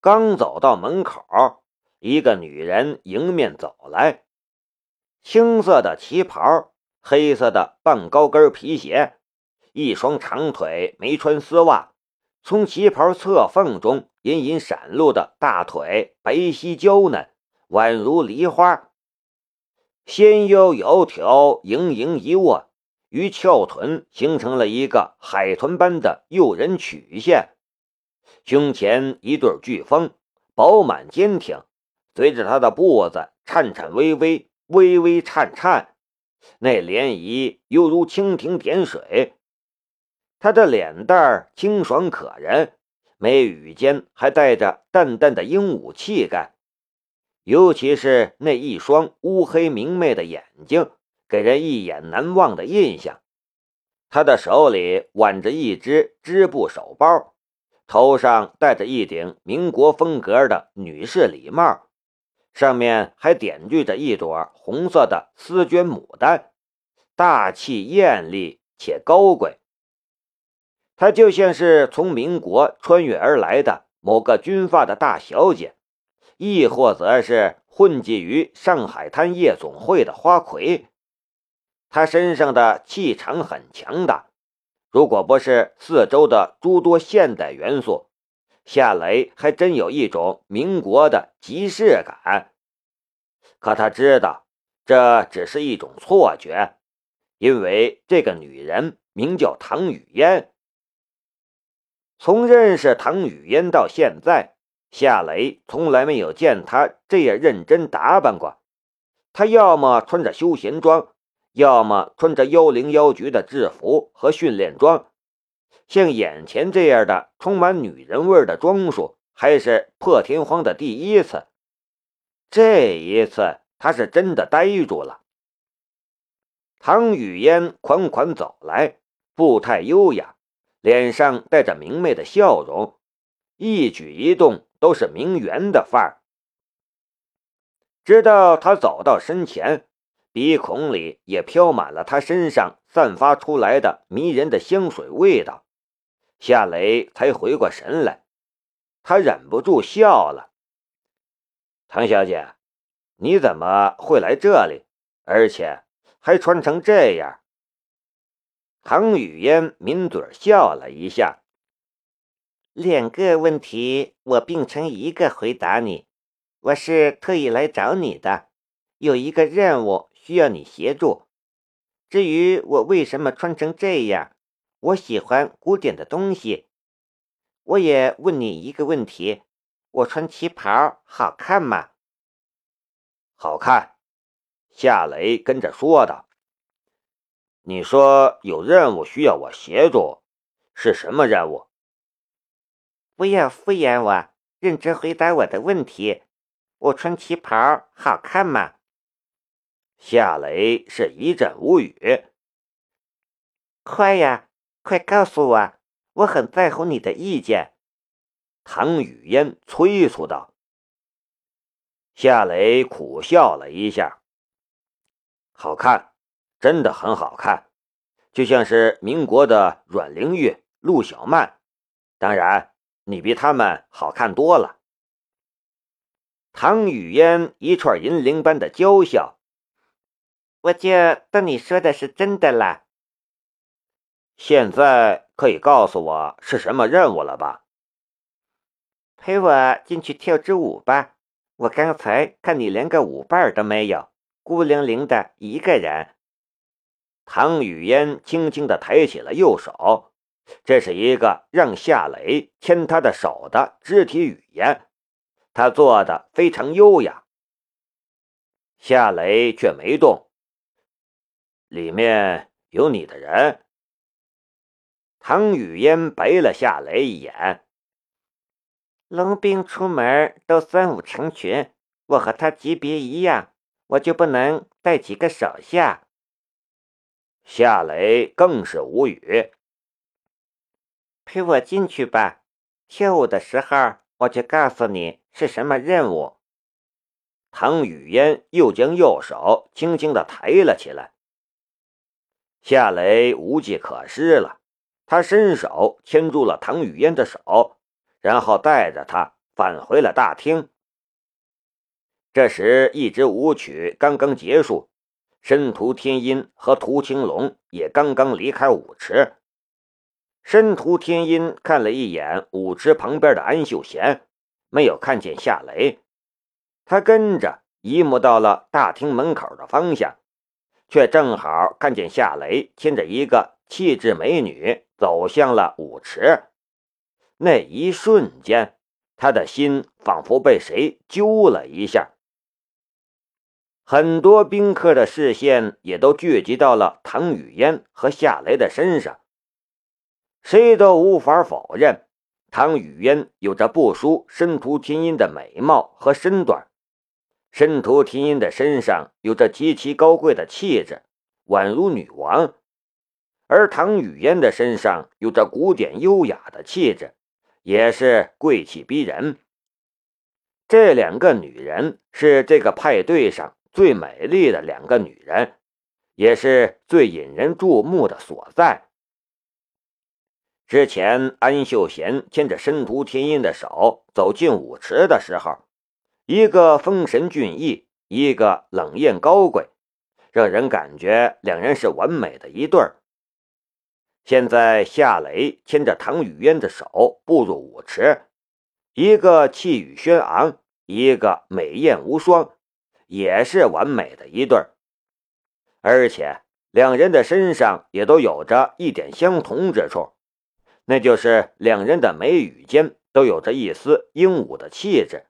刚走到门口，一个女人迎面走来，青色的旗袍，黑色的半高跟皮鞋，一双长腿没穿丝袜，从旗袍侧缝中隐隐闪露的大腿白皙娇嫩，宛如梨花，纤腰窈窕，盈盈一握，与翘臀形成了一个海豚般的诱人曲线。胸前一对巨峰，饱满坚挺，随着他的步子颤颤巍巍、微微颤颤，那涟漪犹如蜻蜓点水。他的脸蛋儿清爽可人，眉宇间还带着淡淡的英武气概，尤其是那一双乌黑明媚的眼睛，给人一眼难忘的印象。他的手里挽着一只织布手包。头上戴着一顶民国风格的女士礼帽，上面还点缀着一朵红色的丝绢牡丹，大气艳丽且高贵。她就像是从民国穿越而来的某个军阀的大小姐，亦或则是混迹于上海滩夜总会的花魁。她身上的气场很强大。如果不是四周的诸多现代元素，夏雷还真有一种民国的即视感。可他知道这只是一种错觉，因为这个女人名叫唐雨嫣。从认识唐雨嫣到现在，夏雷从来没有见她这样认真打扮过。她要么穿着休闲装。要么穿着幺零幺局的制服和训练装，像眼前这样的充满女人味的装束，还是破天荒的第一次。这一次，他是真的呆住了。唐雨嫣款款走来，步态优雅，脸上带着明媚的笑容，一举一动都是名媛的范儿。直到他走到身前。鼻孔里也飘满了他身上散发出来的迷人的香水味道，夏雷才回过神来，他忍不住笑了。唐小姐，你怎么会来这里，而且还穿成这样？唐雨嫣抿嘴笑了一下。两个问题我并成一个回答你，我是特意来找你的，有一个任务。需要你协助。至于我为什么穿成这样，我喜欢古典的东西。我也问你一个问题：我穿旗袍好看吗？好看。夏雷跟着说道：“你说有任务需要我协助，是什么任务？”不要敷衍我，认真回答我的问题：我穿旗袍好看吗？夏雷是一阵无语。快呀，快告诉我，我很在乎你的意见。”唐雨嫣催促道。夏雷苦笑了一下：“好看，真的很好看，就像是民国的阮玲玉、陆小曼。当然，你比他们好看多了。”唐雨嫣一串银铃般的娇笑。我就当你说的是真的了。现在可以告诉我是什么任务了吧？陪我进去跳支舞吧。我刚才看你连个舞伴都没有，孤零零的一个人。唐雨嫣轻轻的抬起了右手，这是一个让夏雷牵她的手的肢体语言，她做的非常优雅。夏雷却没动。里面有你的人。唐雨嫣白了夏雷一眼。龙兵出门都三五成群，我和他级别一样，我就不能带几个手下？夏雷更是无语。陪我进去吧，跳舞的时候我就告诉你是什么任务。唐雨嫣又将右手轻轻的抬了起来。夏雷无计可施了，他伸手牵住了唐雨嫣的手，然后带着她返回了大厅。这时，一支舞曲刚刚结束，申屠天音和屠青龙也刚刚离开舞池。申屠天音看了一眼舞池旁边的安秀贤，没有看见夏雷，他跟着移目到了大厅门口的方向，却正好看见夏雷牵着一个气质美女走向了舞池。那一瞬间，他的心仿佛被谁揪了一下。很多宾客的视线也都聚集到了唐雨嫣和夏雷的身上。谁都无法否认，唐雨嫣有着不输申屠天音的美貌和身段。申屠天音的身上有着极其高贵的气质，宛如女王；而唐雨嫣的身上有着古典优雅的气质，也是贵气逼人。这两个女人是这个派对上。最美丽的两个女人，也是最引人注目的所在。之前，安秀贤牵着申屠天音的手走进舞池的时候，一个风神俊逸，一个冷艳高贵，让人感觉两人是完美的一对儿。现在，夏雷牵着唐雨嫣的手步入舞池，一个气宇轩昂，一个美艳无双。也是完美的一对儿，而且两人的身上也都有着一点相同之处，那就是两人的眉宇间都有着一丝英武的气质，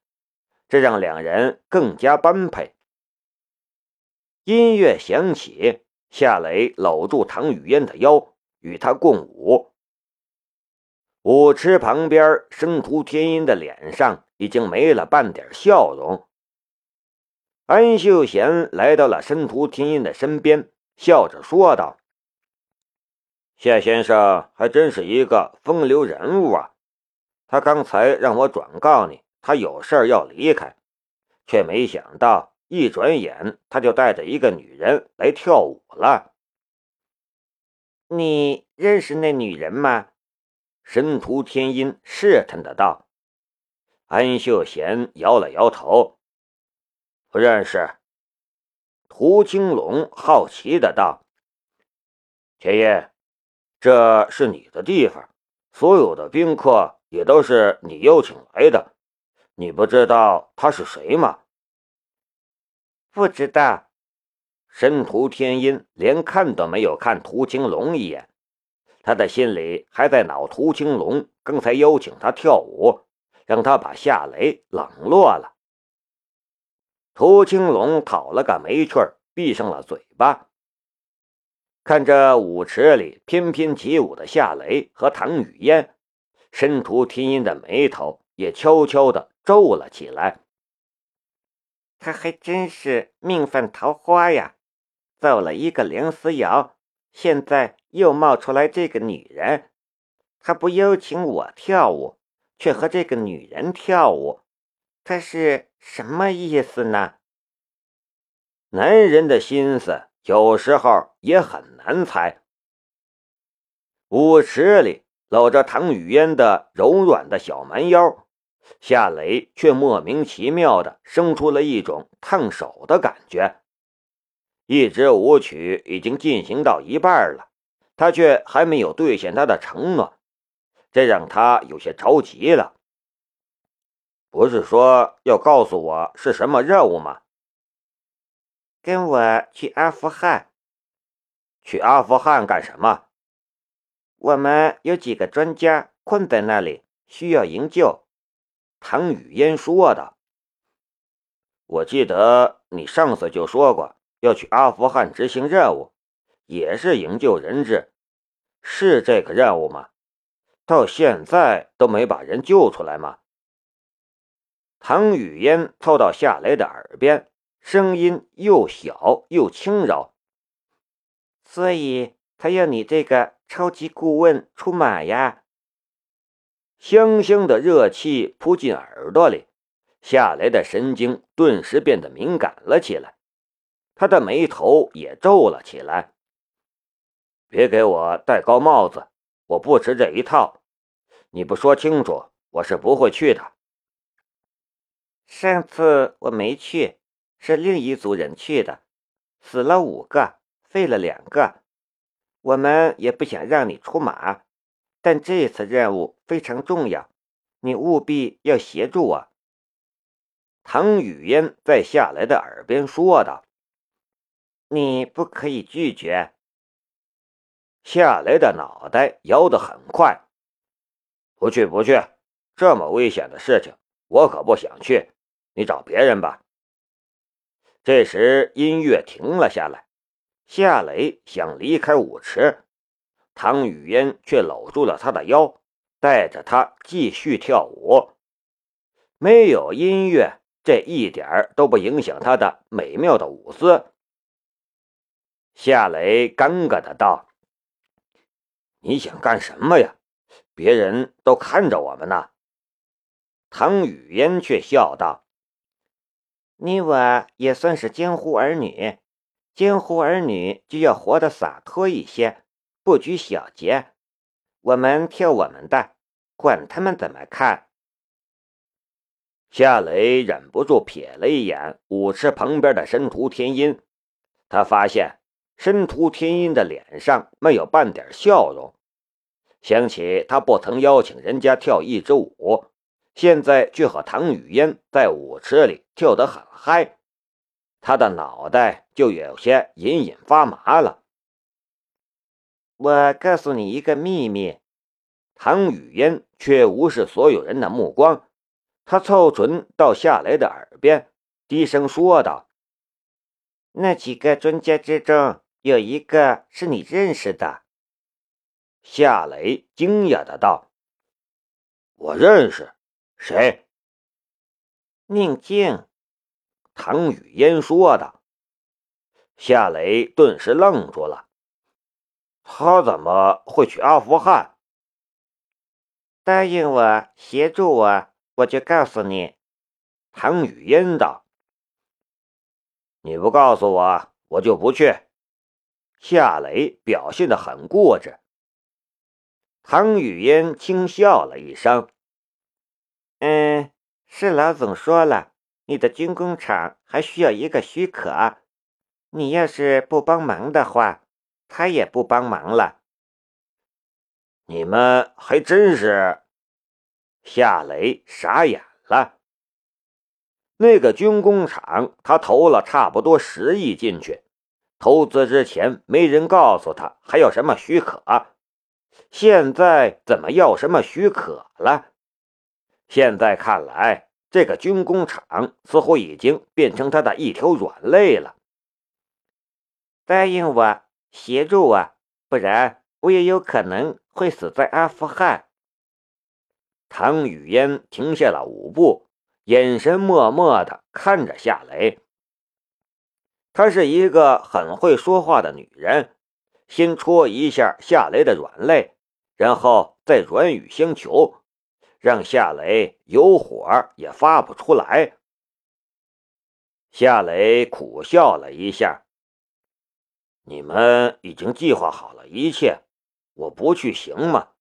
这让两人更加般配。音乐响起，夏雷搂住唐雨嫣的腰，与她共舞。舞池旁边，生徒天音的脸上已经没了半点笑容。安秀贤来到了申屠天音的身边，笑着说道：“夏先生还真是一个风流人物啊！他刚才让我转告你，他有事要离开，却没想到一转眼他就带着一个女人来跳舞了。你认识那女人吗？”申屠天音试探的道。安秀贤摇了摇头。不认识。涂青龙好奇的道：“田爷，这是你的地方，所有的宾客也都是你邀请来的，你不知道他是谁吗？”不知道。申屠天音连看都没有看涂青龙一眼，他的心里还在恼涂青龙刚才邀请他跳舞，让他把夏雷冷落了。涂青龙讨了个没趣儿，闭上了嘴巴。看着舞池里翩翩起舞的夏雷和唐雨嫣，申屠天音的眉头也悄悄地皱了起来。他还真是命犯桃花呀！造了一个梁思瑶，现在又冒出来这个女人。他不邀请我跳舞，却和这个女人跳舞，他是？什么意思呢？男人的心思有时候也很难猜。舞池里搂着唐雨嫣的柔软的小蛮腰，夏雷却莫名其妙的生出了一种烫手的感觉。一支舞曲已经进行到一半了，他却还没有兑现他的承诺，这让他有些着急了。不是说要告诉我是什么任务吗？跟我去阿富汗。去阿富汗干什么？我们有几个专家困在那里，需要营救。唐雨嫣说的。我记得你上次就说过要去阿富汗执行任务，也是营救人质，是这个任务吗？到现在都没把人救出来吗？唐雨嫣凑到夏雷的耳边，声音又小又轻柔。所以他要你这个超级顾问出马呀！香香的热气扑进耳朵里，夏雷的神经顿时变得敏感了起来，他的眉头也皱了起来。别给我戴高帽子，我不吃这一套。你不说清楚，我是不会去的。上次我没去，是另一组人去的，死了五个，废了两个。我们也不想让你出马，但这次任务非常重要，你务必要协助我。”唐雨嫣在夏雷的耳边说道：“你不可以拒绝。”夏雷的脑袋摇得很快，“不去，不去，这么危险的事情，我可不想去。”你找别人吧。这时音乐停了下来，夏雷想离开舞池，唐雨嫣却搂住了他的腰，带着他继续跳舞。没有音乐，这一点儿都不影响他的美妙的舞姿。夏雷尴尬的道：“你想干什么呀？别人都看着我们呢。”唐雨嫣却笑道。你我也算是江湖儿女，江湖儿女就要活得洒脱一些，不拘小节。我们跳我们的，管他们怎么看。夏雷忍不住瞥了一眼舞池旁边的申屠天音，他发现申屠天音的脸上没有半点笑容，想起他不曾邀请人家跳一支舞。现在却和唐雨嫣在舞池里跳得很嗨，他的脑袋就有些隐隐发麻了。我告诉你一个秘密，唐雨嫣却无视所有人的目光，她凑唇到夏雷的耳边，低声说道：“那几个专家之中，有一个是你认识的。”夏雷惊讶的道：“我认识。”谁？宁静，唐雨嫣说的。夏雷顿时愣住了。他怎么会去阿富汗？答应我，协助我，我就告诉你。唐雨嫣道：“你不告诉我，我就不去。”夏雷表现的很固执。唐雨嫣轻笑了一声。嗯，是老总说了，你的军工厂还需要一个许可，你要是不帮忙的话，他也不帮忙了。你们还真是，夏雷傻眼了。那个军工厂，他投了差不多十亿进去，投资之前没人告诉他还要什么许可，现在怎么要什么许可了？现在看来，这个军工厂似乎已经变成他的一条软肋了。答应我，协助我，不然我也有可能会死在阿富汗。唐雨嫣停下了舞步，眼神默默的看着夏雷。她是一个很会说话的女人，先戳一下夏雷的软肋，然后再软语相求。让夏雷有火也发不出来。夏雷苦笑了一下：“你们已经计划好了一切，我不去行吗？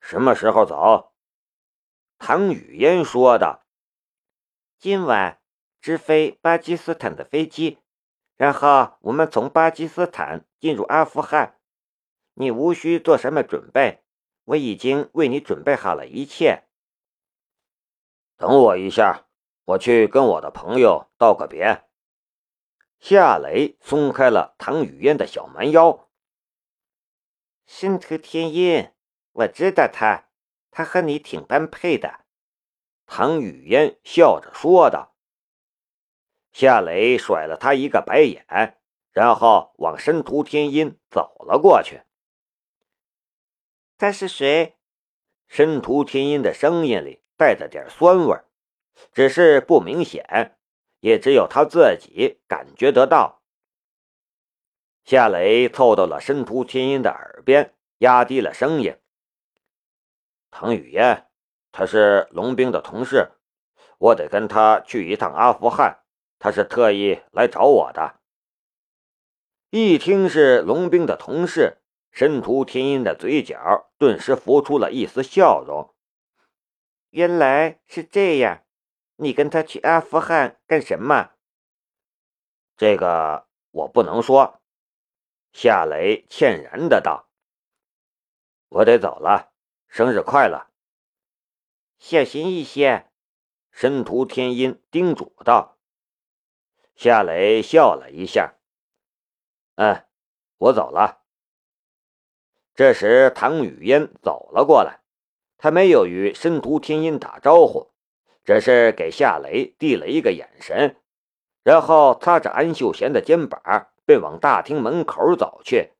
什么时候走？”唐雨嫣说的：“今晚直飞巴基斯坦的飞机，然后我们从巴基斯坦进入阿富汗。你无需做什么准备。”我已经为你准备好了一切。等我一下，我去跟我的朋友道个别。夏雷松开了唐雨嫣的小蛮腰。申屠天音，我知道他，他和你挺般配的。唐雨嫣笑着说道。夏雷甩了他一个白眼，然后往申屠天音走了过去。他是谁？申屠天音的声音里带着点酸味，只是不明显，也只有他自己感觉得到。夏雷凑到了申屠天音的耳边，压低了声音：“唐雨嫣，他是龙兵的同事，我得跟他去一趟阿富汗，他是特意来找我的。”一听是龙兵的同事。申屠天音的嘴角顿时浮出了一丝笑容。原来是这样，你跟他去阿富汗干什么？这个我不能说。夏雷歉然的道：“我得走了，生日快乐，小心一些。”申屠天音叮嘱道。夏雷笑了一下：“嗯，我走了。”这时，唐雨嫣走了过来，他没有与申屠天音打招呼，只是给夏雷递了一个眼神，然后擦着安秀贤的肩膀。便往大厅门口走去，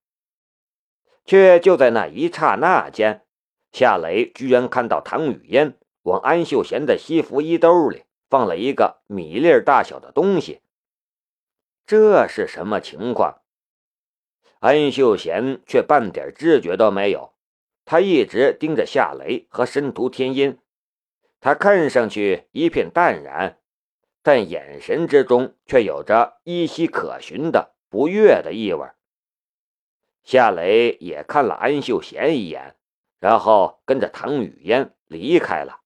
却就在那一刹那间，夏雷居然看到唐雨嫣往安秀贤的西服衣兜里放了一个米粒大小的东西。这是什么情况？安秀贤却半点知觉都没有，他一直盯着夏雷和申屠天音，他看上去一片淡然，但眼神之中却有着依稀可寻的。不悦的意味。夏雷也看了安秀贤一眼，然后跟着唐雨嫣离开了。